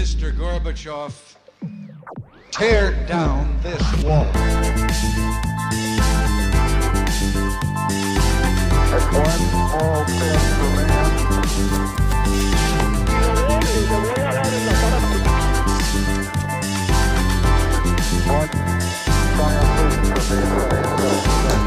Mr. Gorbachev, tear down this wall.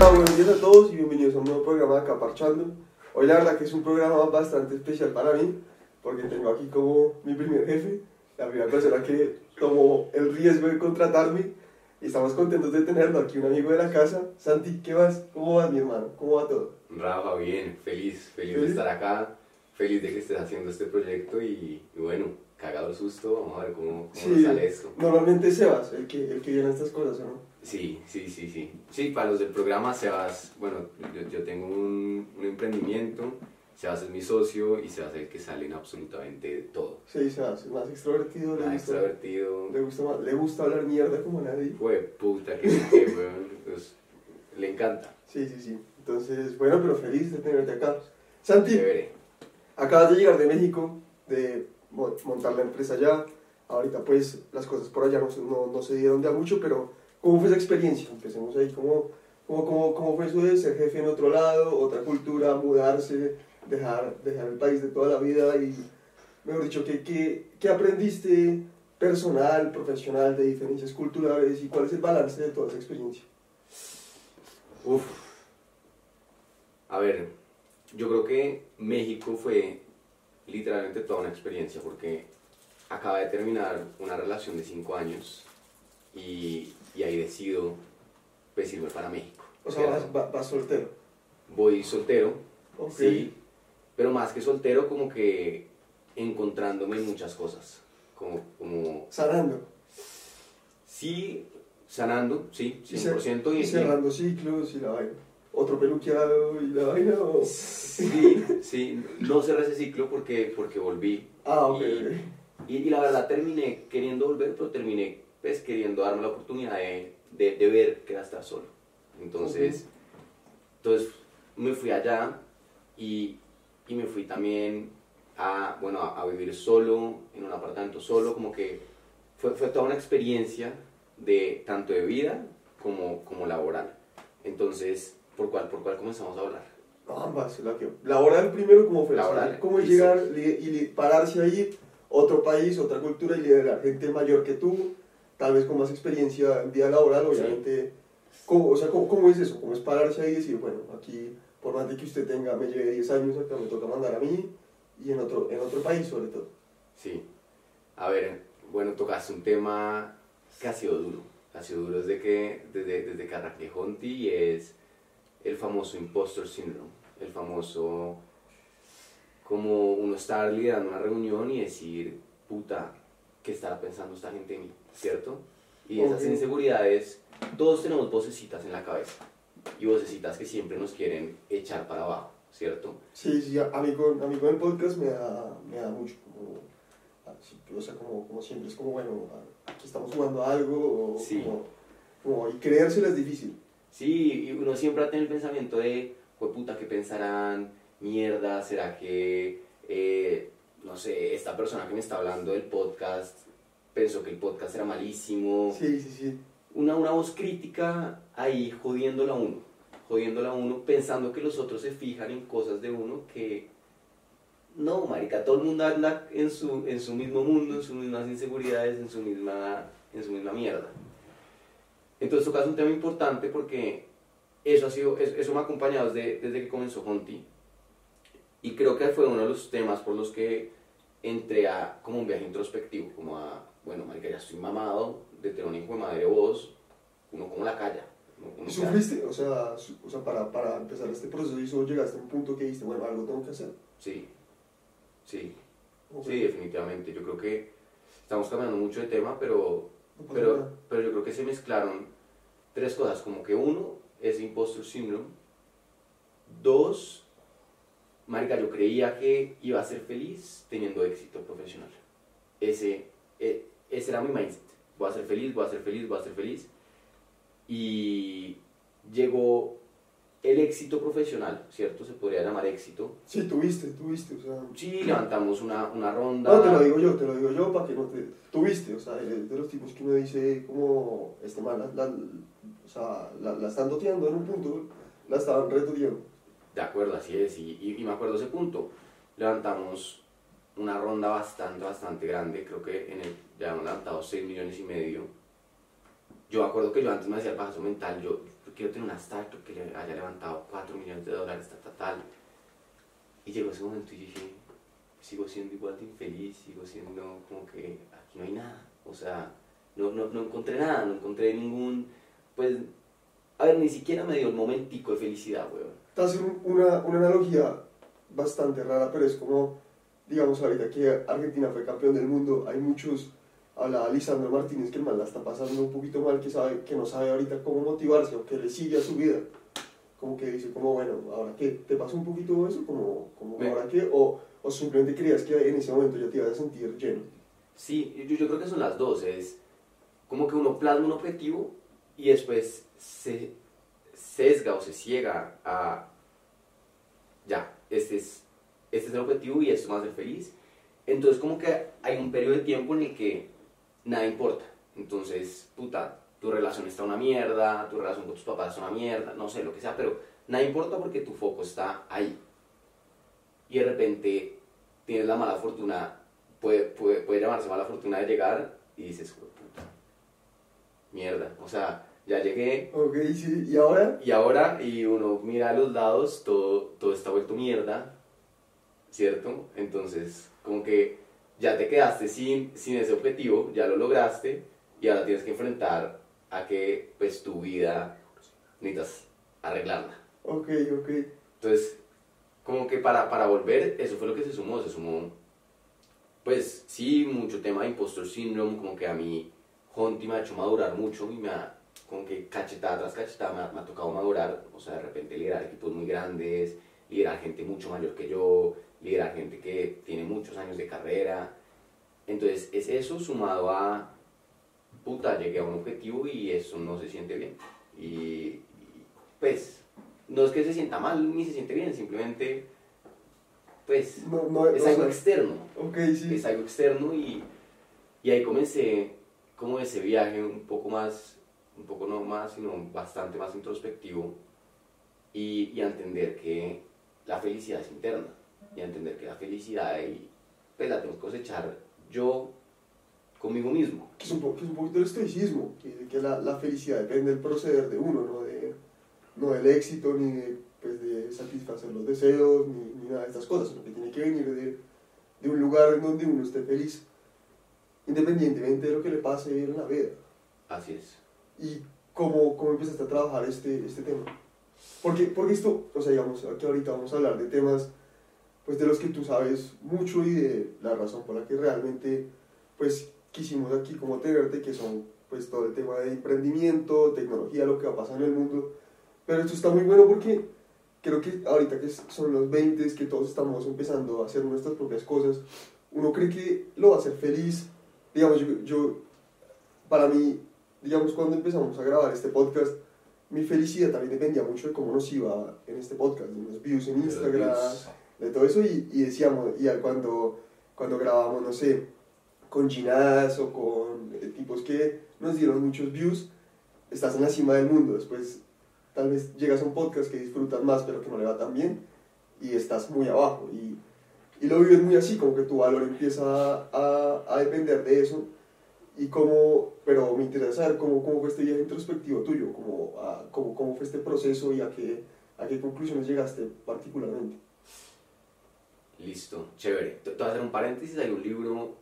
buenos días a todos y bienvenidos a un nuevo programa de Acá Parchando. Hoy la verdad que es un programa bastante especial para mí, porque tengo aquí como mi primer jefe, la primera persona que tomó el riesgo de contratarme y estamos contentos de tenerlo aquí, un amigo de la casa. Santi, ¿qué vas? ¿Cómo vas mi hermano? ¿Cómo va todo? Rafa, bien, feliz, feliz de ¿Sí? estar acá, feliz de que estés haciendo este proyecto y, y bueno, cagado el susto, vamos a ver cómo, cómo nos sale esto. normalmente Sebas el que, el que viene a estas cosas, ¿o ¿no? Sí, sí, sí, sí. Sí, para los del programa, Sebas, bueno, yo, yo tengo un, un emprendimiento, Sebas es mi socio y Sebas es el que sale en absolutamente todo. Sí, Sebas, es más extrovertido, le Más gusta, extrovertido, le, gusta más- le gusta hablar mierda como nadie. fue puta que, que weón, pues, le encanta, Sí, sí, sí. Entonces, bueno, pero feliz de tenerte acá. Santi, chévere. Acabas de llegar de México, de mo- montar la empresa allá. Ahorita pues las cosas por allá no, se- no, no se dieron de a mucho, pero ¿cómo fue esa experiencia? Empecemos ahí, ¿cómo, cómo, cómo, cómo fue eso de ser jefe en otro lado, otra cultura, mudarse, dejar, dejar el país de toda la vida y, mejor dicho, ¿qué, qué, qué aprendiste personal, profesional, de diferencias culturales y cuál es el balance de toda esa experiencia? Uf. A ver, yo creo que México fue literalmente toda una experiencia porque acaba de terminar una relación de cinco años y, y ahí decido pues irme para México. O sea, vas, vas- soltero. Voy soltero, Ok. sí, pero más que soltero como que encontrándome en muchas cosas, como, como Sanando. sí, sanando, sí, Y cer- 100% y y, cerrando ciclos y la vaina. Otro peluqueado y la vaina. o- Sí, sí, no cerré ese ciclo porque, porque volví. Ah, ok. Y, y la verdad terminé queriendo volver, pero terminé pues, queriendo darme la oportunidad de, de, de ver que era estar solo. Entonces, entonces me fui allá y, y me fui también a, bueno, a, a vivir solo, en un apartamento solo, como que fue, fue toda una experiencia de tanto de vida como, como laboral. Entonces, ¿por cuál, ¿por cuál comenzamos a hablar? Ambas. La que, laboral primero, ¿cómo fue? Laboral, ¿Cómo es llegar y pararse ahí, otro país, otra cultura y liderar gente mayor que tú, tal vez con más experiencia en vida laboral, Sí. obviamente. ¿Cómo, o sea, ¿cómo, cómo es eso? ¿Cómo es pararse ahí y decir, bueno, aquí, por más de que usted tenga, me lleve 10 años, acá me toca mandar a mí y en otro, en otro país sobre todo? Sí. A ver, bueno, tocaste un tema que ha sido duro. Ha sido duro desde que, desde, desde que arranqué Honti y es el famoso impostor syndrome. El famoso, como uno estar liderando una reunión y decir, puta, ¿qué estará pensando esta gente de mí? ¿Cierto? Y esas inseguridades, todos tenemos vocecitas en la cabeza. Y vocecitas que siempre nos quieren echar para abajo, ¿cierto? Sí, sí, a mí con, a mí con el podcast me da, me da mucho, como, o sea, como, como siempre, es como, bueno, aquí estamos jugando a algo, o Sí. como, como, y creérselo es difícil. Sí, y uno siempre tiene el pensamiento de, puta, ¿qué pensarán? Mierda, ¿será que, eh, no sé, esta persona que me está hablando del podcast pensó que el podcast era malísimo? Sí, sí, sí. Una, una voz crítica ahí jodiéndola a uno, jodiéndola a uno, pensando que los otros se fijan en cosas de uno que... No, marica, todo el mundo anda en su, en su mismo mundo, en sus mismas inseguridades, en su misma, en su misma mierda. Entonces tocas un tema importante porque eso, ha sido, eso, me ha acompañado desde, desde que comenzó Honti. Y creo que fue uno de los temas por los que entré a como un viaje introspectivo, como a, bueno, marica, ya estoy mamado de tener un hijo de madre voz, uno como la calla. ¿Y ¿Sufriste? O sea, su- o sea para, para empezar este proceso y solo llegaste a un punto que dijiste, bueno, algo tengo que hacer. Sí, sí, sí, definitivamente. Yo creo que estamos cambiando mucho de tema, pero no Pero, nada. pero yo creo que se mezclaron tres cosas, como que uno es impostor syndrome, dos, marica, yo creía que iba a ser feliz teniendo éxito profesional. Ese, e- ese era mi mindset. Voy a ser feliz, voy a ser feliz, voy a ser feliz. Y llegó el éxito profesional, ¿cierto? Se podría llamar éxito. Sí, tuviste, tuviste, o sea... Sí, levantamos una, una ronda. No, te lo digo yo, te lo digo yo para que no te... Tuviste, o sea, eres de los tipos que uno dice como, este man, la, la- o sea, la, la están doteando en un punto, la estaban retuteando. De acuerdo, así es. Y, y, y me acuerdo ese punto. Levantamos una ronda bastante, bastante grande. Creo que en el, ya hemos levantado 6 millones y medio. Yo me acuerdo que yo antes me hacía el paso mental. Yo, yo quiero tener una startup que le haya levantado 4 millones de dólares, tal, tal, tal. Y llegó ese momento y dije, sigo siendo igual de infeliz, sigo siendo como que aquí no hay nada. O sea, no, no, no encontré nada, no encontré ningún, pues, a ver, ni siquiera me dio el momentico de felicidad, weón. Hace un- una, una analogía bastante rara, pero es como, digamos, ahorita que Argentina fue campeón del mundo, hay muchos, habla Lisandro Martínez, que el man la está pasando un poquito mal, que, sabe, que no sabe ahorita cómo motivarse o que le sigue a su vida. Como que dice, como, bueno, ¿ahora qué? ¿Te pasó un poquito eso? Como, como ¿ahora qué? O, o simplemente creías que en ese momento ya te ibas a sentir lleno. Sí, yo, yo creo que son las dos. Es como que uno plasma un objetivo y después se sesga o se ciega a, ya, este es, este es el objetivo y esto me hace feliz. Entonces como que hay un periodo de tiempo en el que nada importa. Entonces, puta, tu relación está una mierda, tu relación con tus papás es una mierda, no sé, lo que sea, pero nada importa porque tu foco está ahí. Y de repente tienes la mala fortuna puede, puede, puede llamarse mala fortuna de llegar y dices, "Jue puta, mierda, o sea, ya llegué Ok, sí, y ahora, y ahora, y uno mira a los lados, todo, todo está vuelto mierda, ¿cierto? Entonces, como que ya te quedaste sin, sin ese objetivo, ya lo lograste, y ahora tienes que enfrentar a que, pues, tu vida necesitas arreglarla. ok, ok. Entonces, como que para, para volver, eso fue lo que se sumó, se sumó, pues sí, mucho tema de impostor syndrome, como que a mí Honti me ha hecho madurar mucho y me ha, como que cachetada tras cachetada me ha, me ha tocado madurar, o sea, de repente liderar equipos muy grandes, liderar gente mucho mayor que yo, liderar gente que tiene muchos años de carrera, entonces es eso sumado a, puta, llegué a un objetivo y eso no se siente bien, y, y, pues no es que se sienta mal ni se siente bien, simplemente, pues, No, no, es algo externo, Ok, sí. es algo externo y, y ahí comencé como ese viaje un poco más, un poco no más, sino bastante más introspectivo y, y a entender que la felicidad es interna y a entender que la felicidad y, pues, la tengo que cosechar yo conmigo mismo. que es un, que es un poquito el estoicismo, que, que la, la felicidad depende del proceder de uno, no, de, no del éxito, ni de, pues, de satisfacer los deseos, ni, ni nada de estas cosas, sino que tiene que venir de, de un lugar en donde uno esté feliz, independientemente de lo que le pase en la vida. Así es. ¿Y cómo, cómo empezaste a trabajar este, este tema? Porque, porque esto, o sea, digamos, aquí ahorita vamos a hablar de temas pues de los que tú sabes mucho y de la razón por la que realmente pues quisimos aquí como tenerte, que son pues todo el tema de emprendimiento, tecnología, lo que va a pasar en el mundo. Pero esto está muy bueno porque creo que ahorita que son los 20, que todos estamos empezando a hacer nuestras propias cosas, uno cree que lo va a hacer feliz. Digamos, yo, yo para mí, digamos, cuando empezamos a grabar este podcast, mi felicidad también dependía mucho de cómo nos iba en este podcast, de los views en Instagram, de todo eso, y, decíamos, y cuando, cuando grabamos, no sé, con Ginás o con eh, tipos que nos dieron muchos views, estás en la cima del mundo, después tal vez llegas a un podcast que disfrutas más pero que no le va tan bien y estás muy abajo y, y lo vives muy así, como que tu valor empieza a, depender de eso y cómo, pero me interesa saber cómo, cómo fue este viaje introspectivo tuyo, cómo, a- cómo, cómo fue este proceso y a qué, a qué conclusiones llegaste particularmente. Listo, chévere. Te voy a hacer un paréntesis, hay un libro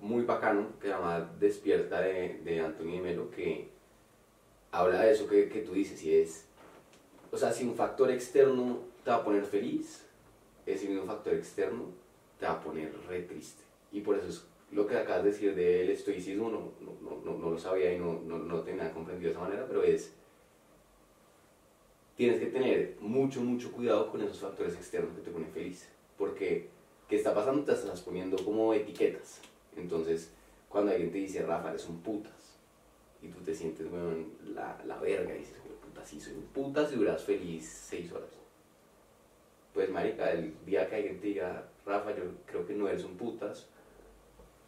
muy bacano que se llama Despierta de, de Anthony de Melo que habla de eso que, que tú dices y es, o sea, si un factor externo te va a poner feliz, ese mismo factor externo te va a poner re triste. Y por eso es lo que acabas de decir del estoicismo, no, no, no, no lo sabía y no, no, no tenía comprendido de esa manera, pero es, tienes que tener mucho, mucho cuidado con esos factores externos que te ponen feliz. Porque, ¿qué está pasando? Te estás poniendo como etiquetas. Entonces, cuando alguien te dice, Rafa, eres un putas, y tú te sientes, weón, la, la verga, y dices, "Weón, puta, sí, soy un puta si duras feliz seis horas. Pues, marica, el día que alguien te diga, Rafa, yo creo que no eres un putas,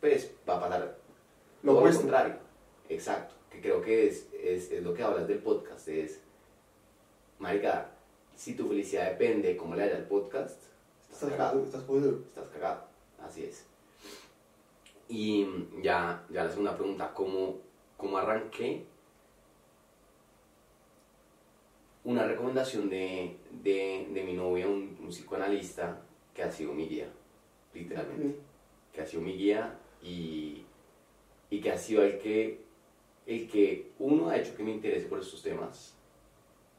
pues va a pasar Lo todo lo opuesto. contrario. Exacto, que creo que es, es, es lo que hablas del podcast, es, marica, si tu felicidad depende de cómo le haya el podcast, estás cagado, estás jodido. estás cagado, así es. Y ya, ya la segunda pregunta, ¿cómo, cómo arranqué? Una recomendación de, de, de mi novia, un, un psicoanalista, que ha sido mi guía, literalmente que ha sido mi guía y, y que ha sido el que, el que, uno, ha hecho que me interese por estos temas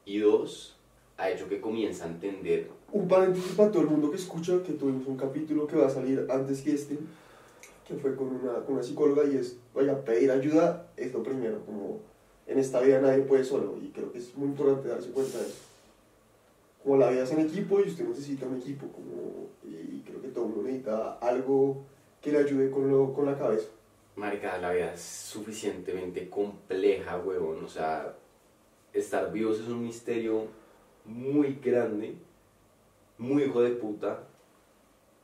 y dos, ha hecho que comience a entender. Un paréntesis para todo el mundo que escucha, que tuvimos un capítulo que va a salir antes que este, que fue con una, con una psicóloga y es, vaya, pedir ayuda es lo primero, como en esta vida nadie puede solo y creo que es muy importante darse cuenta de eso. Como la vida es en equipo y usted necesita un equipo, como, y creo que todo el mundo necesita algo que le ayude con, lo, con la cabeza. Marica, la vida es suficientemente compleja, huevón. O sea, estar vivos es un misterio muy grande, muy hijo de puta.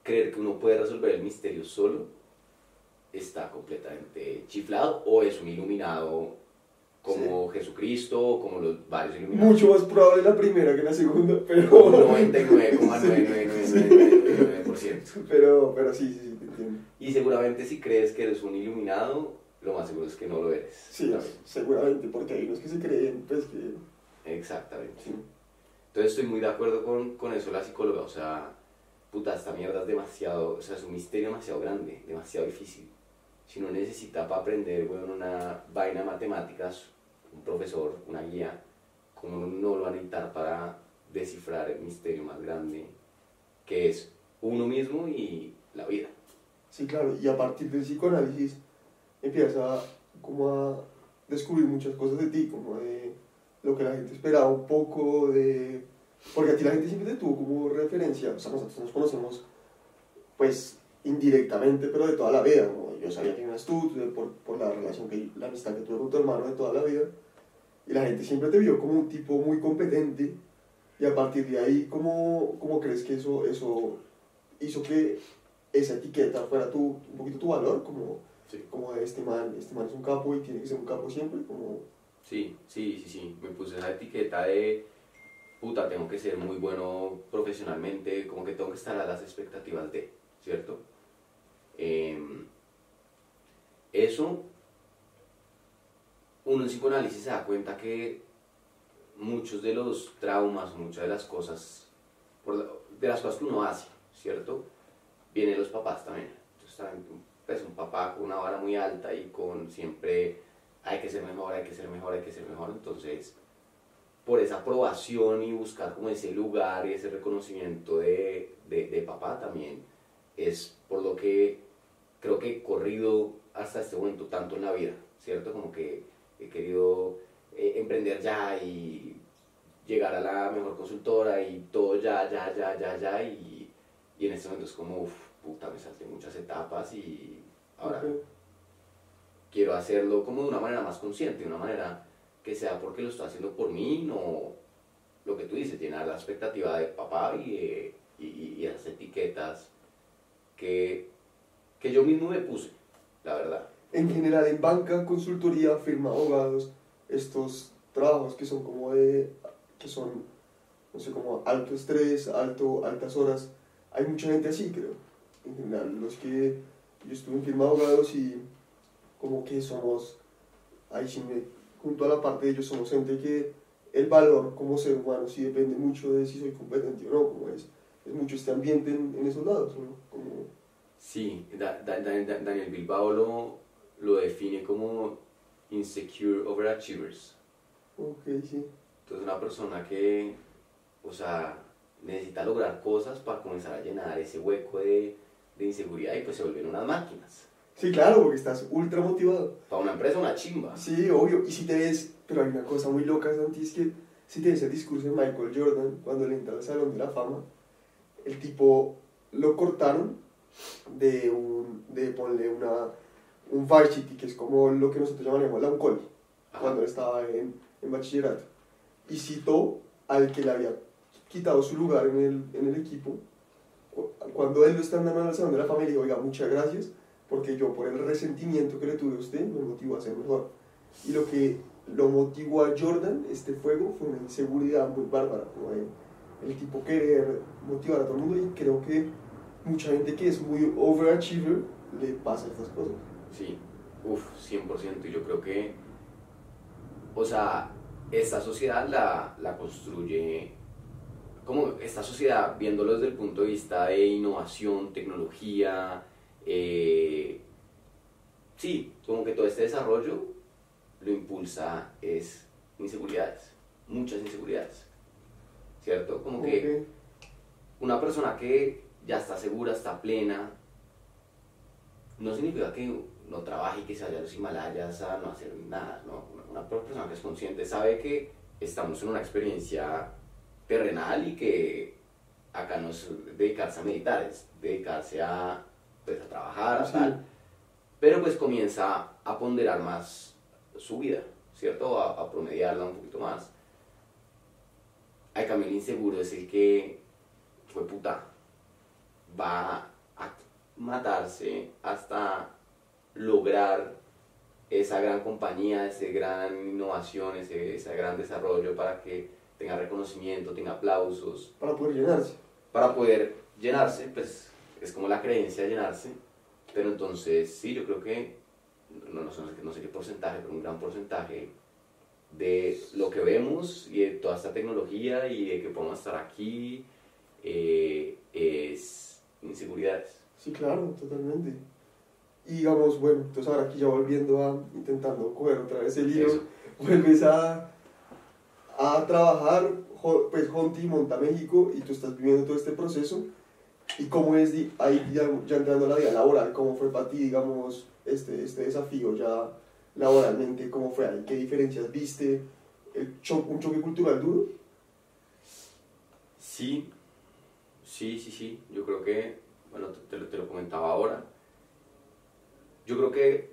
Creer que uno puede resolver el misterio solo está completamente chiflado o es un iluminado como Jesucristo o como los varios iluminados. Mucho más probable la primera que la segunda, pero... Un 99,999%. Pero, pero sí, sí, sí, te entiendo. Y seguramente si crees que eres un iluminado, lo más seguro es que no lo eres. Sí, también. seguramente, porque hay unos que se creen, pues que... Exactamente. Sí. Entonces estoy muy de acuerdo con, con eso la psicóloga, o sea, puta, esta mierda es demasiado, o sea, es un misterio demasiado grande, demasiado difícil. Si uno necesita para aprender, bueno, una vaina de matemáticas, un profesor, una guía, como no lo va a necesitar para descifrar el misterio más grande, que es uno mismo y la vida. Sí, claro, y a partir del psicoanálisis empiezas como a descubrir muchas cosas de ti, como de lo que la gente esperaba un poco, de... Porque a ti la gente siempre te tuvo como referencia, o sea, nosotros nos conocemos, pues, indirectamente, pero de toda la vida, como yo sabía que eras tú, por, por la relación, que la amistad que tuve con tu hermano de toda la vida, y la gente siempre te vio como un tipo muy competente, y a partir de ahí, ¿cómo, cómo crees que eso, eso hizo que esa etiqueta fuera tu, un poquito tu valor? Como, Sí. como este man, este man es un capo y tiene que ser un capo siempre, como... Sí, sí, sí, sí. Me puse esa etiqueta de puta, tengo que ser muy bueno profesionalmente, como que tengo que estar a las expectativas de, ¿cierto? Em, eso, uno en psicoanálisis se da cuenta que muchos de los traumas, muchas de las cosas, por de las cosas que uno hace, ¿cierto? Vienen los papás también. Entonces, pues, un papá con una vara muy alta y con siempre hay que ser mejor, hay que ser mejor, hay que ser mejor. Entonces, por esa aprobación y buscar como ese lugar y ese reconocimiento de, de, papá también, es por lo que creo que he corrido hasta este momento tanto en la vida, ¿cierto? Como que he querido eh, emprender ya y llegar a la mejor consultora y todo ya, ya, ya, ya, ya. Y, y en este momento es como, uff, puta, me salté muchas etapas y ahora. Quiero hacerlo como de una manera más consciente, de una manera que sea porque lo estoy haciendo por mí, no lo que tú dices, llenar la expectativa de papá y, de- y, y- esas etiquetas que, que yo mismo me puse, la verdad. En general, en banca, consultoría, firma abogados, estos trabajos que son como de, que son, no sé, como alto estrés, alto, altas horas, hay mucha gente así, creo. En general, los que yo estuve en firma abogados y como que somos, ahí sí me, junto a la parte de ellos, somos gente que el valor como ser humano sí depende mucho de si soy competente o no, como es, es mucho este ambiente en, en esos lados, ¿no? Como, Sí, Da- Da- Da- Da- Daniel Bilbao lo, lo define como insecure overachievers. ok, sí. Entonces una persona que, o sea, necesita lograr cosas para comenzar a llenar ese hueco de, de inseguridad y pues se vuelven unas máquinas. Sí, claro, porque estás ultra motivado. Para una empresa una chimba. Sí, obvio. Y si te ves, pero hay una cosa muy loca, Santi, es que si te ves el discurso de Michael Jordan cuando le entra al Salón de la Fama, el tipo lo cortaron de un, de ponle una, un varsity, que es como lo que nosotros llamaríamos la Ajá. cuando él estaba en, en bachillerato. y citó al que le había quitado su lugar en el, en el equipo. Cu- Cuando él lo está andando el salón de la familia, dijo, oiga, muchas gracias, porque yo por el resentimiento que le tuve a usted me motivó a ser mejor. Y lo que lo motivó a Jordan, este fuego, fue una inseguridad muy bárbara, como de el tipo querer motivar a todo el mundo y creo que mucha gente que es muy overachiever le pasa estas cosas. Sí, uff, 100%. Y yo creo que, o sea, esta sociedad la, la construye, como esta sociedad, viéndolo desde el punto de vista de innovación, tecnología, eh, sí, como que todo este desarrollo lo impulsa es inseguridades, muchas inseguridades, ¿cierto? Como que Ok. una persona que ya está segura, está plena, no significa que no trabaje y que se vaya a los Himalayas a no hacer nada, ¿no? Una, una persona que es consciente sabe que estamos en una experiencia terrenal y que acá no es dedicarse a meditar, es dedicarse a, pues, a trabajar, a Sí. tal. Pero pues comienza a ponderar más su vida, ¿cierto? A, a promediarla un poquito más. Al cambio, el inseguro es el que fue puta. Va a matarse hasta lograr esa gran compañía, esa gran innovación, ese, ese gran desarrollo para que tenga reconocimiento, tenga aplausos, Para poder llenarse. para poder llenarse, pues es como la creencia de llenarse, pero entonces sí, yo creo que, no, no, sé, no sé qué porcentaje, pero un gran porcentaje de lo que vemos y de toda esta tecnología y de que podemos estar aquí eh, es inseguridades. Sí, claro, totalmente. Y digamos, bueno, entonces ahora aquí ya volviendo a, intentando coger otra vez el hilo, Eso. vuelves a, a trabajar, pues Honti monta México y tú estás viviendo todo este proceso. ¿Y cómo es ahí ya, entrando a la vida laboral? ¿Cómo fue para ti, digamos, este, este desafío ya laboralmente? ¿Cómo fue ahí? ¿Qué diferencias viste? ¿El cho- ¿Un choque cultural duro? Sí, sí, sí, sí. Yo creo que, bueno, te, te lo comentaba ahora. Yo creo que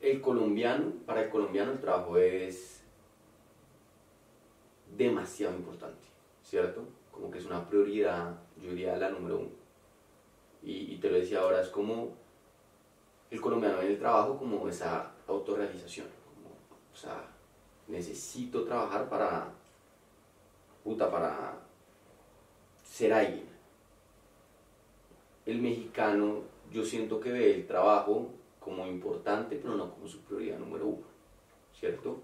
el colombiano, para el colombiano el trabajo es demasiado importante, ¿cierto? Como que es una prioridad, yo diría la número uno. Y, y te lo decía ahora, es como el colombiano ve el trabajo como esa autorrealización. Como, o sea, necesito trabajar para, puta, para ser alguien. El mexicano, yo siento que ve el trabajo como importante, pero no como su prioridad número uno, ¿cierto?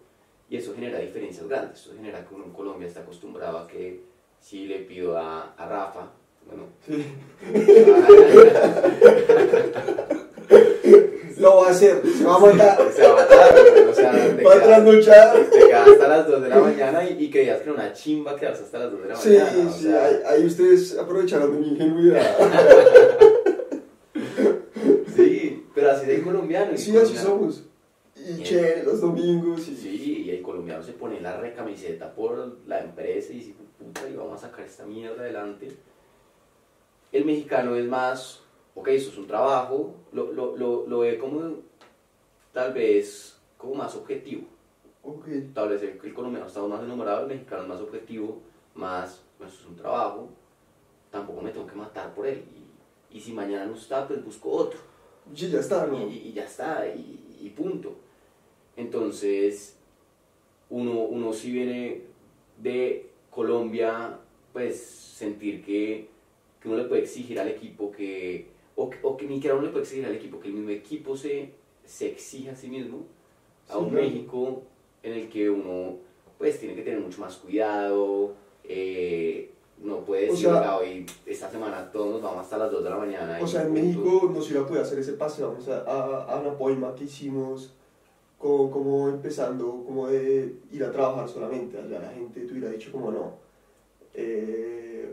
Y eso genera diferencias grandes. Eso genera que uno en Colombia está acostumbrado a que si le pido a, a Rafa, bueno, Sí. Lo va a hacer, se va a matar, se va a matar, o sea, te va a quedas, trasnochar. te quedas hasta las 2 de la mañana y, y creías que era una chimba quedarse hasta las 2 de la Sí, mañana. o sí, sea, ahí, ahí ustedes aprovecharon de mi ingenuidad. sí, pero así el colombiano. Sí, así somos. Y che, los domingos y... Sí, y el colombiano se pone la recamiseta por la empresa y dice, puta, y vamos a sacar esta mierda adelante. El mexicano es más, ok, eso es un trabajo, lo, lo, lo, lo ve como, tal vez, como más objetivo. Ok, Tal vez el, el colombiano está más enamorado, el mexicano es más objetivo, más, eso es un trabajo, tampoco me tengo que matar por él. Y, y si mañana no está, pues busco otro sí, ya está, ¿no? y, y ya está, y, y punto. Entonces, uno, uno si viene de Colombia, pues sentir que, que uno le puede exigir al equipo que, o, que- o que ni siquiera uno le puede exigir al equipo, que el mismo equipo se, se exija a sí mismo, a Sí, un claro. México en el que uno pues tiene que tener mucho más cuidado, eh, no puede O decir, sea- "Oiga, hoy, esta semana todos nos vamos hasta las 2 de la mañana. O sea, en punto". México no se hubiera podido hacer ese pase, vamos a, a, a una poema que hicimos, como, como empezando, como de ir a trabajar solamente, allá la gente te hubiera dicho como no, eh,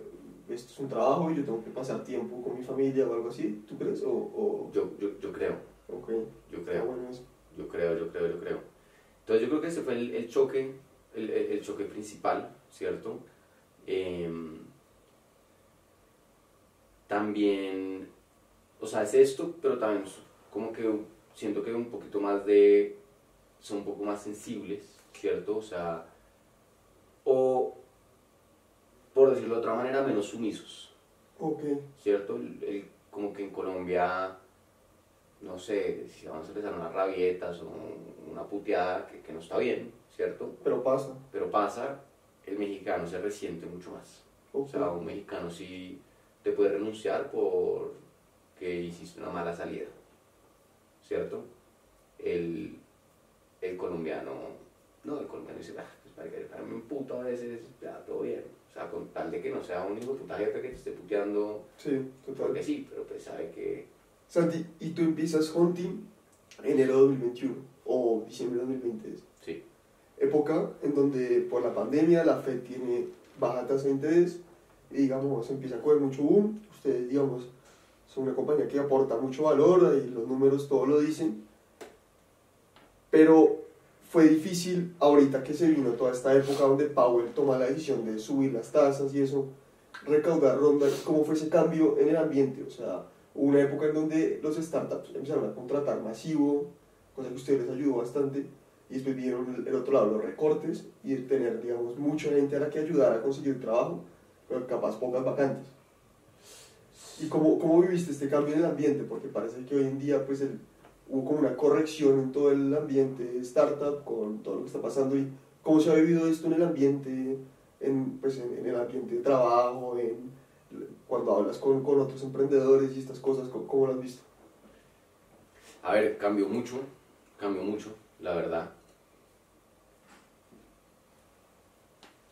esto es un trabajo y yo tengo que pasar tiempo con mi familia o algo así, ¿tú crees? O, o Yo, yo, yo creo, ok, yo creo. bueno eso. Yo creo, yo creo, yo creo. Entonces yo creo que ese fue el, el choque, el, el- choque principal, ¿cierto? Em, también, o sea, es esto, pero también como que siento que un poquito más de, son un poco más sensibles, ¿cierto? O sea, o, decirlo de otra manera, menos sumisos, Ok. ¿cierto? El- el- como que en Colombia, no sé, si vamos a empezar unas rabietas o una puteada, que, que no está bien, ¿cierto? Pero pasa. Pero pasa, el mexicano se resiente mucho más. O sea, un mexicano sí te puede renunciar por que hiciste una mala salida, ¿cierto? El, el colombiano, no, el colombiano dice, ah, pues para que para mí me puto a veces, ya, todo bien. Sea, con tal de que no sea un hijo puta jefe que te esté puteando Sí, total. porque sí, pero pues sabe que... Santi, ¿y tú empiezas hunting enero de 2021 o diciembre de 2020? es? Sí, Época en donde por la pandemia la Fed tiene baja tasa de interés y digamos empieza a coger mucho boom. Ustedes, digamos, son una compañía que aporta mucho valor y los números todo lo dicen. Pero fue difícil ahorita que se vino toda esta época donde Powell toma la decisión de subir las tasas y eso, recaudar rondas. ¿Cómo fue ese cambio en el ambiente? O sea, hubo una época en donde los startups empezaron a contratar masivo, cosa que a ustedes les ayudó bastante, y después vieron el, el otro lado, los recortes, y el tener, digamos, mucha gente a la que ayudar a conseguir trabajo, pero capaz pocas vacantes. ¿Y cómo, cómo viviste este cambio en el ambiente? Porque parece que hoy en día pues el, hubo como una corrección en todo el ambiente startup con todo lo que está pasando y cómo se ha vivido esto en el ambiente, en, pues en, el ambiente de trabajo, en, cuando hablas con, con otros emprendedores y estas cosas, ¿cómo, lo has visto? A ver, cambió mucho, cambió mucho, la verdad.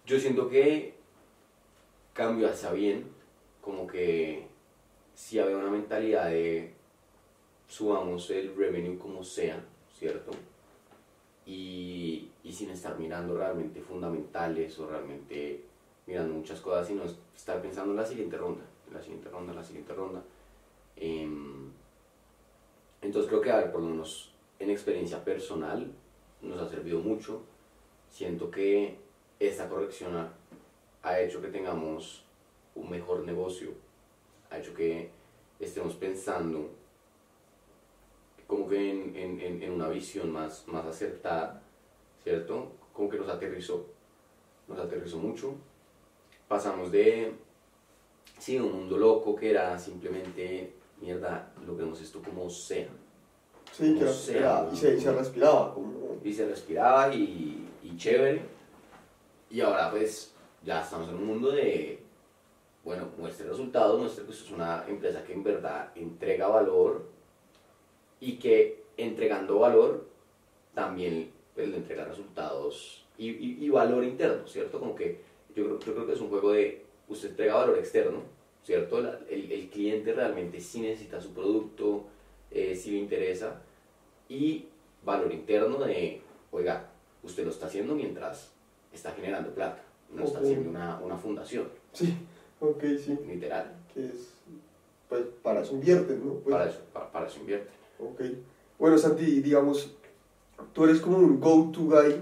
Yo siento que cambió hacia bien, como que si había una mentalidad de subamos el revenue como sea, ¿cierto? Y, sin estar mirando realmente fundamentales o realmente mirando muchas cosas, sino estar pensando en la siguiente ronda, en la siguiente ronda, en la siguiente ronda. Em, entonces creo que, a ver, por lo menos en experiencia personal nos ha servido mucho. Siento que esta corrección ha, ha hecho que tengamos un mejor negocio, ha hecho que estemos pensando como que en, en- en- una visión más, más acertada, ¿cierto? Como que nos aterrizó, nos aterrizó mucho. Pasamos de, sí, un mundo loco que era simplemente, mierda, logremos esto como sea. Sí, que No era- y, se, y se respiraba como... y se respiraba y, y chévere. Y ahora pues ya estamos en un mundo de, bueno, muestre resultados, muestre que es una empresa que en verdad entrega valor y que entregando valor también pues, le entrega resultados y, y- y valor interno, ¿cierto? Como que yo creo, yo creo que es un juego de usted entrega valor externo, ¿cierto? La- el, el cliente realmente sí necesita su producto, eh, sí le interesa y valor interno de, oiga, usted lo está haciendo mientras está generando plata, no está Ok. haciendo una, una fundación, Sí, ok, sí, literal. que es... Pues para eso invierten, ¿no? Pues, Para eso, para, para eso invierte. Ok. Bueno, Santi, digamos, tú eres como un go-to guy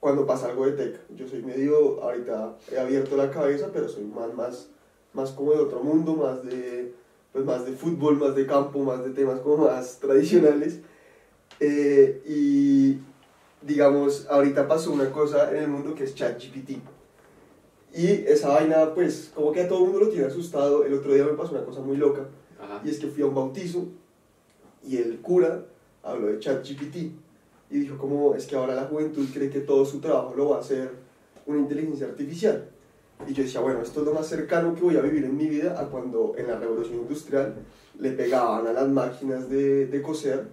cuando pasa algo de tech. Yo soy medio, ahorita he abierto la cabeza, pero soy más, más, más como de otro mundo, más de, pues más de fútbol, más de campo, más de temas como más tradicionales. Eh, y digamos, ahorita pasó una cosa en el mundo que es ChatGPT. Y esa vaina, pues, como que a todo el mundo lo tiene asustado. El otro día me pasó una cosa muy loca. Ajá. Y es que fui a un bautizo y el cura habló de ChatGPT y dijo como es que ahora la juventud cree que todo su trabajo lo va a hacer una inteligencia artificial. Y yo decía, bueno, esto es lo más cercano que voy a vivir en mi vida a cuando en la revolución industrial le pegaban a las máquinas de, de coser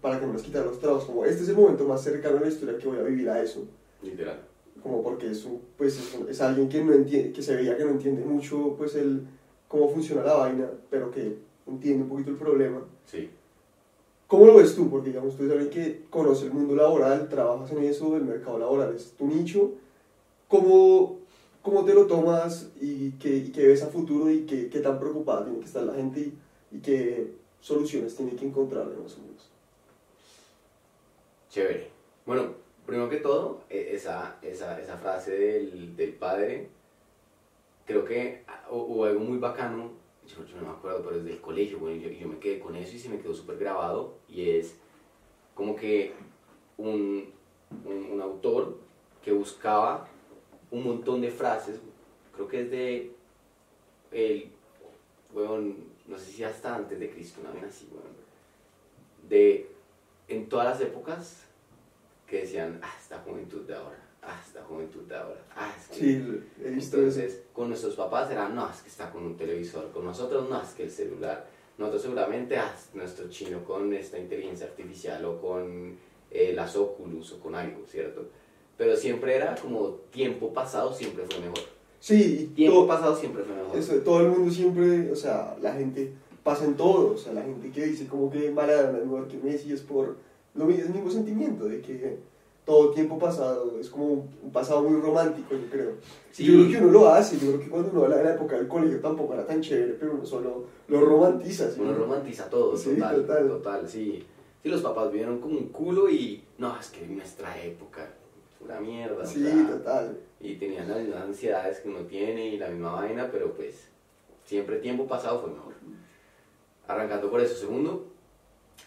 para que no les quitaran los trabajos. Como este es el momento más cercano en la historia que voy a vivir a eso Literal. como porque es, un- pues es, un- es alguien que, no entiende, que se veía que no entiende mucho pues el, cómo funciona la vaina, pero que entiende un poquito el problema. Sí. ¿Cómo lo ves tú? Porque digamos, tú alguien que conoce el mundo laboral, trabajas en eso, el mercado laboral es tu nicho. ¿Cómo, cómo te lo tomas y qué, y qué ves a futuro y qué, qué tan preocupada tiene que estar la gente y, y qué soluciones tiene que encontrar más o menos? Chévere. Bueno, primero que todo, e- esa, esa, esa frase del, del padre, creo que ah, hubo algo muy bacano, yo, no me acuerdo, pero desde el colegio, bueno, yo, yo me quedé con eso y se me quedó súper grabado, y es como que un, un, autor que buscaba un montón de frases creo que es de el, weón, no sé si hasta antes de Cristo, una vez así, weón, de en todas las épocas que decían, ah, esta juventud de ahora, ah, esta juventud de ahora, ah, es que... Sí, he visto eso. Entonces, con nuestros papás era, no, es que está con un televisor, con nosotros no, es que el celular, nosotros seguramente, ah, es nuestro chino con esta inteligencia artificial o con eh, las Oculus o con algo, ¿cierto? Pero siempre era como tiempo pasado siempre fue mejor. Sí, Tiempo todo, pasado siempre fue mejor. eso, todo el mundo siempre, o sea, la gente pasa en todo, o sea, la gente que dice como que Maradona es mejor que Messi es por lo mi- el mismo sentimiento de que todo tiempo pasado es como un pasado muy romántico, yo creo. Sí. Yo creo que uno lo hace, yo creo que cuando uno habla de la época del colegio tampoco era tan chévere, pero uno solo lo romantiza. ¿sí? Uno romantiza todo, Sí, total, total. total, sí. Sí, los papás vieron como un culo y, no, es que nuestra época, pura mierda, o Sí, sea, total. y tenían las mismas ansiedades que uno tiene y la misma vaina, pero pues siempre tiempo pasado fue mejor. Arrancando por eso, segundo,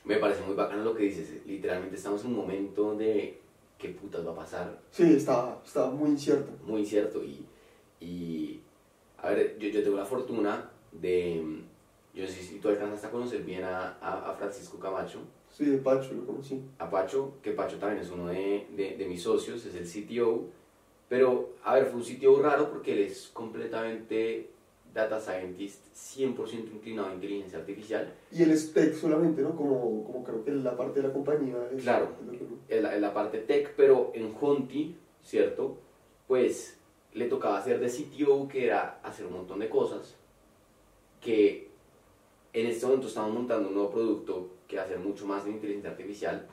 me parece muy bacano lo que dices, literalmente estamos en un momento de qué putas va a pasar, Sí, estaba, estaba muy incierto. muy incierto y, y a ver, yo, yo tengo la fortuna de, yo no sé si tú alcanzaste a conocer bien a, a, a Francisco Camacho, Sí, de Pacho lo conocí. a Pacho, que Pacho también es uno de, de, de mis socios, es el CTO, pero a ver, fue un CTO raro porque él es completamente data scientist, 100% inclinado a inteligencia artificial, Y él es tech solamente, ¿no? Como, como creo que la parte de la compañía. es- Claro. es en la, en la parte tech, pero en Honti, ¿cierto? Pues le tocaba hacer de CTO, que era hacer un montón de cosas, que en este momento estamos montando un nuevo producto que va a ser mucho más de inteligencia artificial,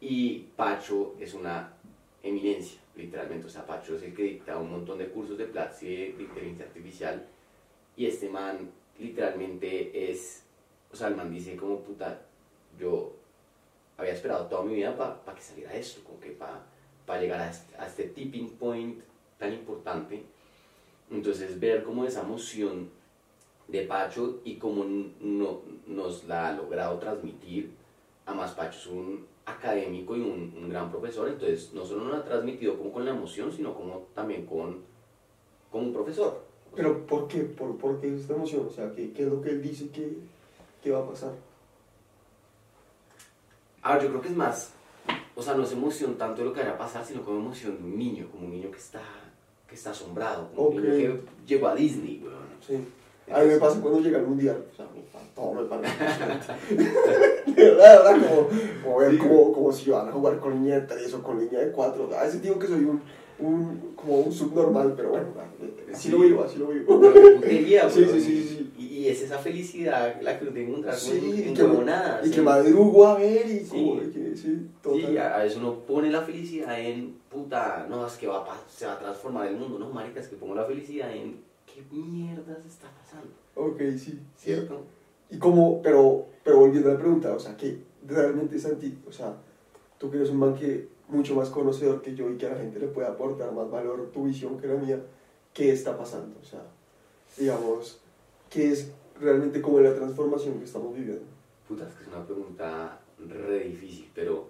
y Pacho es una eminencia, literalmente, o sea, Pacho es el que dicta un montón de cursos de Platzi de inteligencia artificial, y este man literalmente es, o sea, el man dice como puta, yo había esperado toda mi vida para que saliera esto, como que para llegar a este, a este tipping point tan importante. Entonces ver cómo esa emoción de Pacho y cómo no, nos la ha logrado transmitir, además Pacho es un académico y un, un gran profesor, entonces no solo nos la ha transmitido como con la emoción, sino como también con, con un profesor. Pero ¿por qué? ¿Por, por qué esta emoción? O sea, ¿qué, qué es lo que él dice que, que va a pasar? A ver, yo creo que es más, o sea, no es emoción tanto de lo que vaya a pasar, sino como emoción de un niño, como un niño que está, que está asombrado, como un niño que llegó a Disney, weón. Sí. A mí me pasa cuando llega el mundial. O sea, todo me parece. De verdad, ¿verdad? Como, como ver Sí. como, como si van a jugar con línea de 3 o con línea de 4. A veces digo que soy un, un, como un subnormal, pero bueno, así Sí. lo vivo, así lo vivo. Putería, Sí, sí, sí, sí. Y, y es esa felicidad la que uno tiene que encontrar Sí, con y en que, huevonadas, y sí. que madrugo a ver y Sí. que, sí, total. Sí, a veces uno pone la felicidad en, puta, no, es que va a, se va a transformar el mundo, no, marica, es que pongo la felicidad en, ¿qué mierdas está pasando? Ok, sí. ¿Cierto? Y como, pero, pero volviendo a la pregunta, o sea, que realmente Santi, o sea, tú que eres un man que mucho más conocedor que yo y que a la gente le puede aportar más valor tu visión que la mía, ¿qué está pasando? O sea, digamos, ¿qué es realmente como la transformación que estamos viviendo? Puta, es que es una pregunta re difícil, pero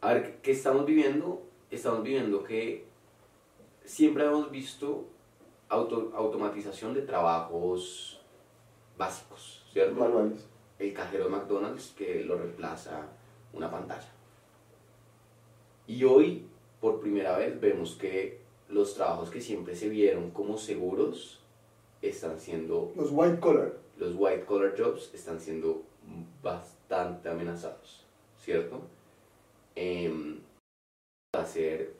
a ver, ¿qué- ¿qué estamos viviendo? Estamos viviendo que siempre hemos visto auto- automatización de trabajos básicos, ¿cierto? Manuales. El cajero de McDonald's que lo reemplaza una pantalla. Y hoy, por primera vez, vemos que los trabajos que siempre se vieron como seguros están siendo Los white collar. los white collar jobs están siendo bastante amenazados, ¿cierto? Em, hacer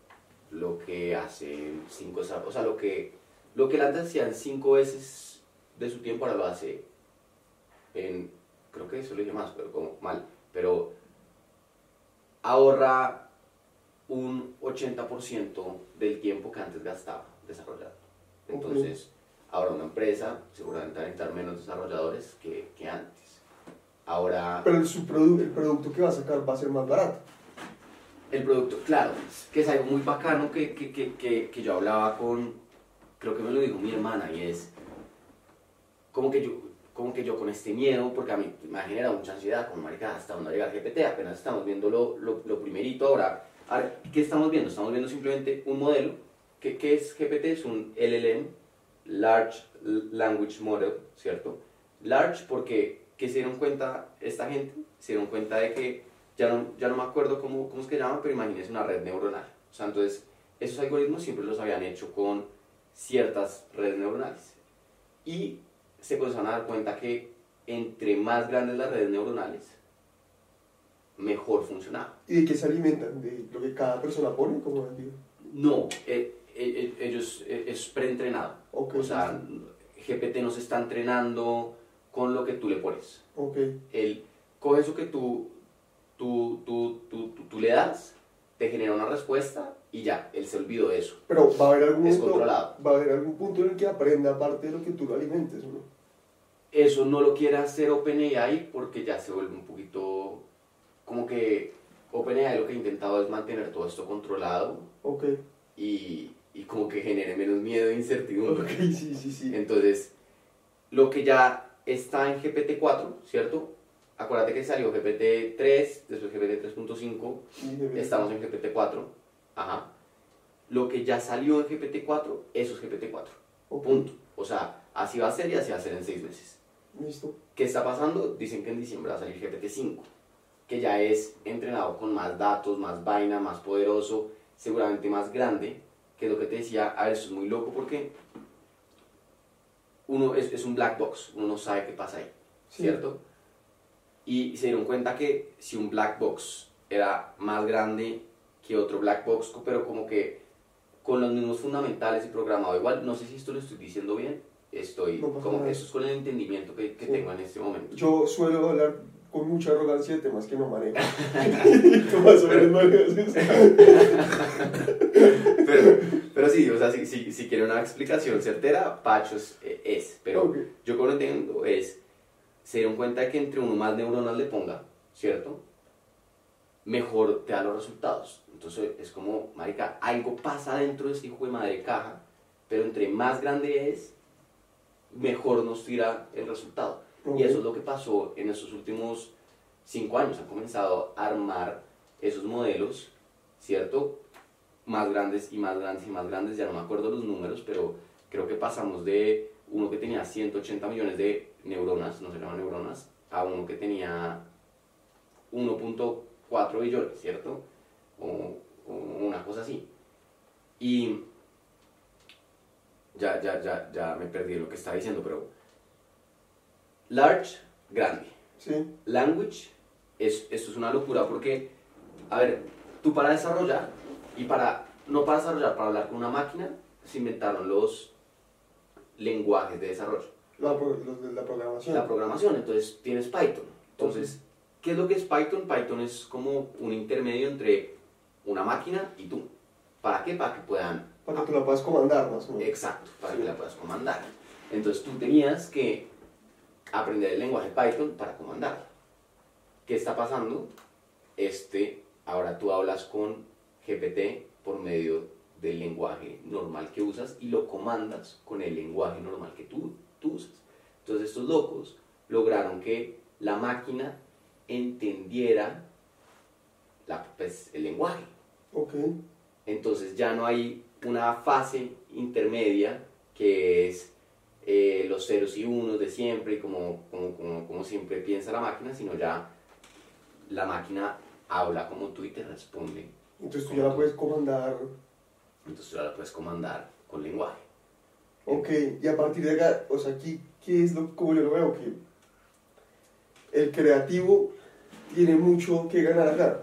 lo que hacen cinco, o sea, lo que, lo que antes hacían cinco veces de su tiempo, ahora lo hace en, creo que eso lo dije más, pero como mal, pero ahorra un 80% del tiempo que antes gastaba desarrollando. Entonces, ahora una empresa seguramente va a necesitar menos desarrolladores que, que antes. Ahora, Pero el, su produ- el producto que va a sacar va a ser más barato. el producto, claro, que es algo muy bacano que, que, que, que, yo hablaba con, creo que me lo dijo mi hermana, y es como que yo, como que yo con este miedo, porque a mí me ha generado mucha ansiedad, como marica, hasta dónde va a llegar GPT, apenas estamos viendo lo, lo, lo primerito ahora. A ver, ¿qué estamos viendo? Estamos viendo simplemente un modelo ¿qué, qué es GPT? Es un LLM, Large Language Model, ¿cierto? Large porque, ¿qué se dieron cuenta esta gente? Se dieron cuenta de que, ya no, ya no me acuerdo cómo, cómo es que se llama, pero imagínense una red neuronal. O sea, entonces, esos algoritmos siempre los habían hecho con ciertas redes neuronales. Y se comenzaron a dar cuenta que entre más grandes las redes neuronales, mejor funcionaba. ¿Y de qué se alimentan? ¿De lo que cada persona pone? Como? No, eh, ellos eh, es preentrenado. Ok, o sea, GPT no se está entrenando con lo que tú le pones. Ok, Él coge eso que tú, tú, tú, tú, tú- tú le das, te genera una respuesta y ya, él se olvidó de eso. pero va a haber algún Es punto, controlado. va a haber algún punto en el que aprenda aparte de lo que tú lo alimentes, ¿no? Eso no lo quiere hacer OpenAI porque ya se vuelve un poquito como que OpenAI lo que ha intentado es mantener todo esto controlado Ok, y, y como que genere menos miedo e incertidumbre. ok, sí, sí, sí. Entonces, lo que ya está en GPT-4, ¿cierto? Acuérdate que salió GPT-3, después GPT-3.5, Y de- estamos en GPT-4, ajá. Lo que ya salió en GPT-4, eso es GPT-4, Ok, punto. O sea, así va a ser y así va a ser en seis meses. Listo. ¿Qué está pasando? Dicen que en diciembre va a salir GPT-5, que ya es entrenado con más datos, más vaina, más poderoso, seguramente más grande, que es lo que te decía, a ver, eso es muy loco porque uno es, es un black box, uno no sabe qué pasa ahí, Sí. ¿cierto? Y se dieron cuenta que si un black box era más grande que otro black box, pero como que con los mismos fundamentales y programado igual, no sé si esto lo estoy diciendo bien, estoy No como que eso es con el entendimiento que, que Sí. tengo en este momento. Yo suelo hablar con mucha arrogancia temas que no manejo. Tú más o menos manejas eso. pero, pero sí, o sea, si, si, si quiere una explicación certera, Pacho es, eh, es, pero yo como lo entiendo es, se dieron cuenta que entre uno más neuronas le ponga, ¿cierto? Mejor te da los resultados. Entonces es como, marica, algo pasa dentro de ese hijo de madre caja, pero entre más grande es, mejor nos tira el resultado. Y eso es lo que pasó en estos últimos cinco años. Han comenzado a armar esos modelos, ¿cierto? Más grandes y más grandes y más grandes. Ya no me acuerdo los números, pero creo que pasamos de uno que tenía 180 millones de neuronas, no se llaman neuronas, a uno que tenía 1.4 billones, ¿cierto? O, o una cosa así. Y ya, ya, ya, ya me perdí lo que estaba diciendo, pero large, grande. Sí, Language, es, esto es una locura porque, a ver, tú para desarrollar y para, no para desarrollar, para hablar con una máquina, se inventaron los lenguajes de desarrollo. la, pro- la programación. La programación, entonces tienes Python. Entonces, ¿qué es lo que es Python? Python es como un intermedio entre una máquina y tú. ¿Para qué? Para que puedan Para que tú la puedas comandar más o menos. Exacto, para Sí. que la puedas comandar. Entonces tú tenías que aprender el lenguaje Python para comandarla. ¿Qué está pasando? Este, ahora tú hablas con GPT por medio del lenguaje normal que usas y lo comandas con el lenguaje normal que tú, tú usas. Entonces estos locos lograron que la máquina entendiera la- pues, el lenguaje. Ok, Entonces ya no hay una fase intermedia que es eh, los ceros y unos de siempre como, como, como, como siempre piensa la máquina, sino ya la máquina habla como tú y te responde. entonces tú ya la puedes comandar. Entonces tú ya la puedes comandar con lenguaje. Ok, y a partir de acá, o sea, aquí, ¿qué es lo como yo lo veo? Que el creativo tiene mucho que ganar acá.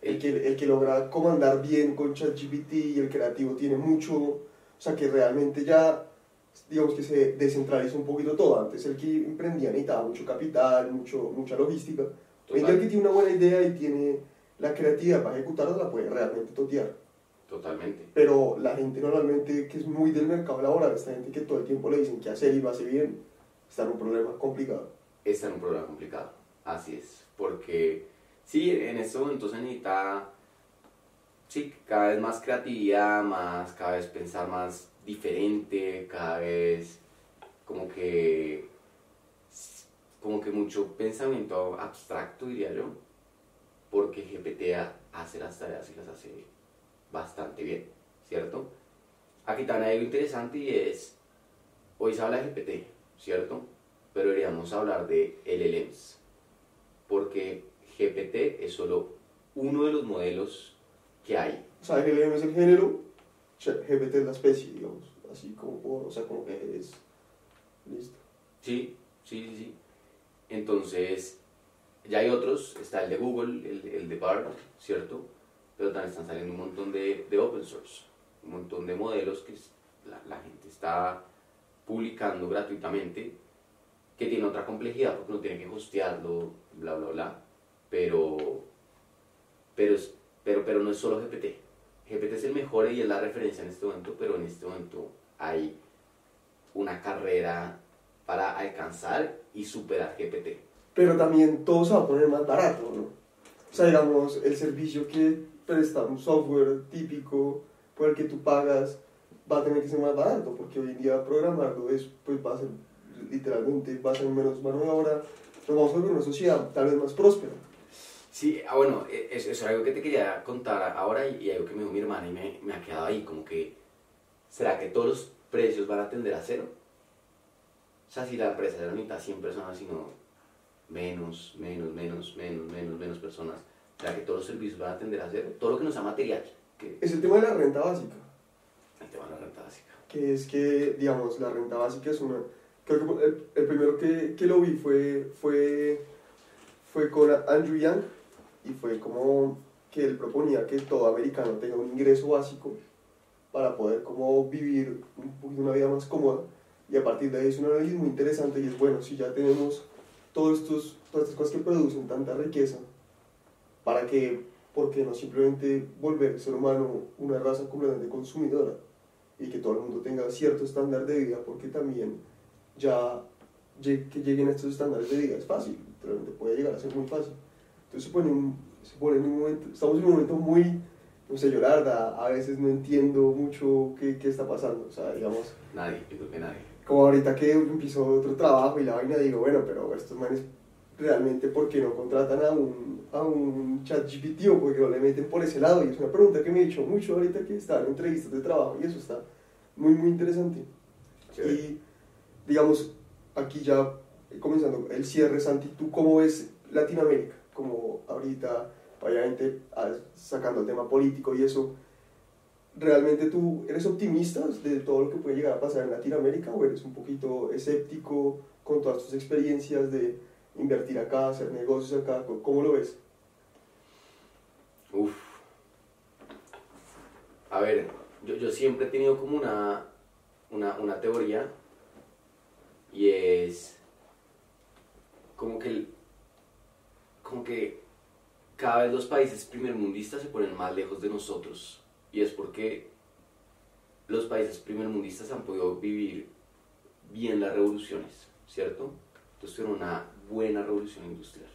El que, el que logra comandar bien con ChatGPT y el creativo tiene mucho, o sea, que realmente ya, digamos que se descentraliza un poquito todo. Antes el que emprendía necesitaba mucho capital, mucho, mucha logística. Hoy el que tiene una buena idea y tiene la creatividad para ejecutarla, la puede realmente totear. Totalmente. Pero la gente normalmente que es muy del mercado laboral, esta gente que todo el tiempo le dicen qué hacer y lo hace bien, está en un problema complicado. Está en un problema complicado. Así es. Porque sí, en este momento se necesita sí, cada vez más creatividad, más, cada vez pensar más diferente, cada vez como que como que mucho pensamiento abstracto diría yo, porque GPT ha- hace las tareas y las hace bastante bien, ¿cierto? Aquí también hay algo interesante y es, hoy se habla de GPT, ¿cierto? Pero deberíamos hablar de LLMs, porque GPT es solo uno de los modelos que hay. O sea, LLM es el género, GPT es la especie, digamos, así como o sea, como que es, listo. Sí, sí, sí, sí. Entonces, ya hay otros, está el de Google, el, el de Bard, ¿cierto? Pero también están saliendo un montón de, de open source, un montón de modelos que la, gente está publicando gratuitamente, que tiene otra complejidad porque uno tiene que hostearlo, bla, bla, bla. Pero, pero, pero, pero no es solo GPT. GPT es el mejor y es la referencia en este momento, pero en este momento hay una carrera para alcanzar y superar GPT. Pero también todo se va a poner más barato, ¿no? O sea, digamos, el servicio que presta un software típico por el que tú pagas va a tener que ser más barato, porque hoy en día programarlo es, pues va a ser literalmente, va a ser menos mano de obra, nos vamos a volver una sociedad tal vez más próspera. Sí, ah, bueno, e- eso, es algo que te quería contar ahora y, y algo que me dijo mi hermana y me, me ha quedado ahí, como que, ¿será que todos los precios van a tender a cero? O sea, si la empresa ya no necesita 100 personas, sino menos, menos, menos, menos, menos, menos personas, ¿será que todos los servicios van a tender a cero? Todo lo que no sea material, que Es el tema de la renta básica, ahí te va la renta básica. que es que, digamos, la renta básica es una... Creo que el, el primero que, que lo vi fue, fue, fue con Andrew Yang y fue como que él proponía que todo americano tenga un ingreso básico para poder como vivir un poquito una vida más cómoda y a partir de ahí es un análisis muy interesante y es bueno, si ya tenemos todos estos, todas estas cosas que producen tanta riqueza, ¿para qué? ¿Por qué no simplemente volver el ser humano una raza completamente consumidora y que todo el mundo tenga cierto estándar de vida? Porque también ya que lleguen a estos estándares de vida es fácil, realmente puede llegar a ser muy fácil. Entonces se pone, un, se pone en un momento, estamos en un momento muy, no sé, verdad a veces no entiendo mucho qué, qué está pasando, o sea, digamos, Nadie, yo creo que nadie. como ahorita que empiezo otro trabajo y la vaina digo, bueno, pero estos manes realmente, ¿por qué no contratan a un, a un chat GPT o por qué no le meten por ese lado? Y es una pregunta que me he hecho mucho ahorita que están en entrevistas de trabajo y eso está muy, muy interesante. Y digamos, aquí ya comenzando el cierre, Santi, ¿tú cómo ves Latinoamérica? Como ahorita, obviamente, sacando el tema político y eso, ¿realmente tú eres optimista de todo lo que puede llegar a pasar en Latinoamérica o eres un poquito escéptico con todas tus experiencias de invertir acá, hacer negocios acá? ¿Cómo lo ves? Uf. A ver, yo, yo siempre he tenido como una, una, una teoría y es como que, como que cada vez los países primermundistas se ponen más lejos de nosotros y es porque los países primermundistas han podido vivir bien las revoluciones, ¿cierto? Entonces tuvieron una buena revolución industrial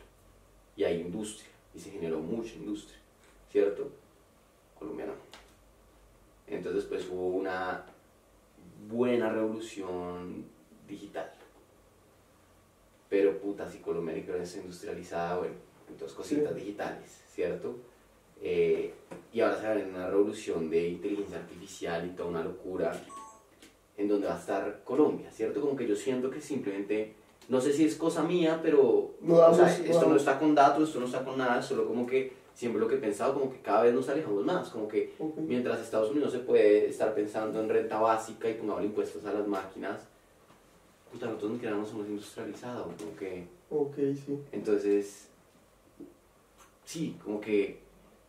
y hay industria y se generó mucha industria, ¿cierto? Colombiana. Entonces después hubo una buena revolución digital. Pero puta, si Colombia que es industrializada, bueno, entonces cositas Sí. digitales, ¿cierto? Eh, y ahora se va a venir una revolución de inteligencia artificial y toda una locura en donde va a estar Colombia, ¿cierto? Como que yo siento que simplemente, no sé si es cosa mía, pero No o sea, no esto no está con datos, esto no está con nada, solo como que siempre lo que he pensado, como que cada vez nos alejamos más, como que Ok. mientras Estados Unidos se puede estar pensando en renta básica y pongamos impuestos a las máquinas, puta, nosotros nos hemos industrializado, como que, Ok, sí. entonces, sí, como que,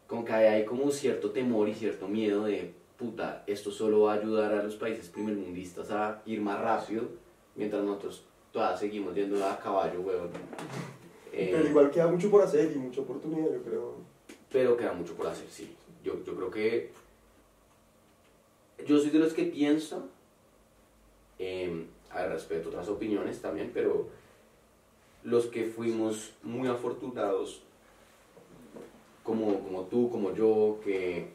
como que hay, como cierto temor y cierto miedo de, puta, esto solo va a ayudar a los países primermundistas a ir más rápido, mientras nosotros todavía seguimos yendo a caballo, weón. Eh, Pero igual queda mucho por hacer y mucha oportunidad, yo creo. pero queda mucho por hacer, sí. Yo, yo creo que. Yo soy de los que pienso. eh, a ver, respeto otras opiniones también, pero los que fuimos muy afortunados, como, como tú, como yo, que.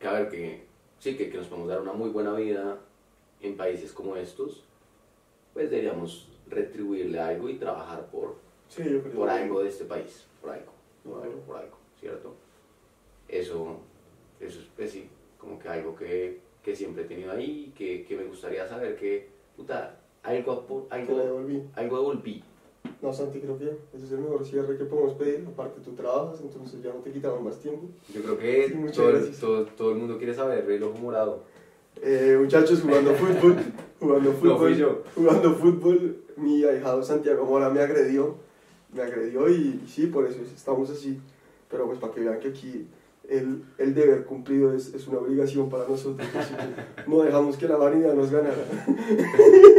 que a ver, que. Sí, que, que nos podemos dar una muy buena vida en países como estos, pues deberíamos retribuirle algo y trabajar por, Sí, yo creo. por algo de este país, por algo, por algo, por algo, ¿cierto? Eso, eso es, pues sí, como que algo que, que siempre he tenido ahí, que, que me gustaría saber que, puta, algo, Que algo, devolví. algo devolví. No, Santi, creo que ese es el mejor cierre que podemos pedir. Aparte, tú trabajas, entonces ya no te quitamos más tiempo. Yo creo que Sí, todo, el- todo, todo el mundo quiere saber el ojo morado. Eh, muchachos, jugando fútbol, jugando fútbol, No fui yo. jugando fútbol, mi ahijado Santiago Mora me agredió, me agredió y, y sí, por eso estamos así. Pero pues para que vean que aquí el, el deber cumplido es, es una obligación para nosotros, no dejamos que la vanidad nos ganara.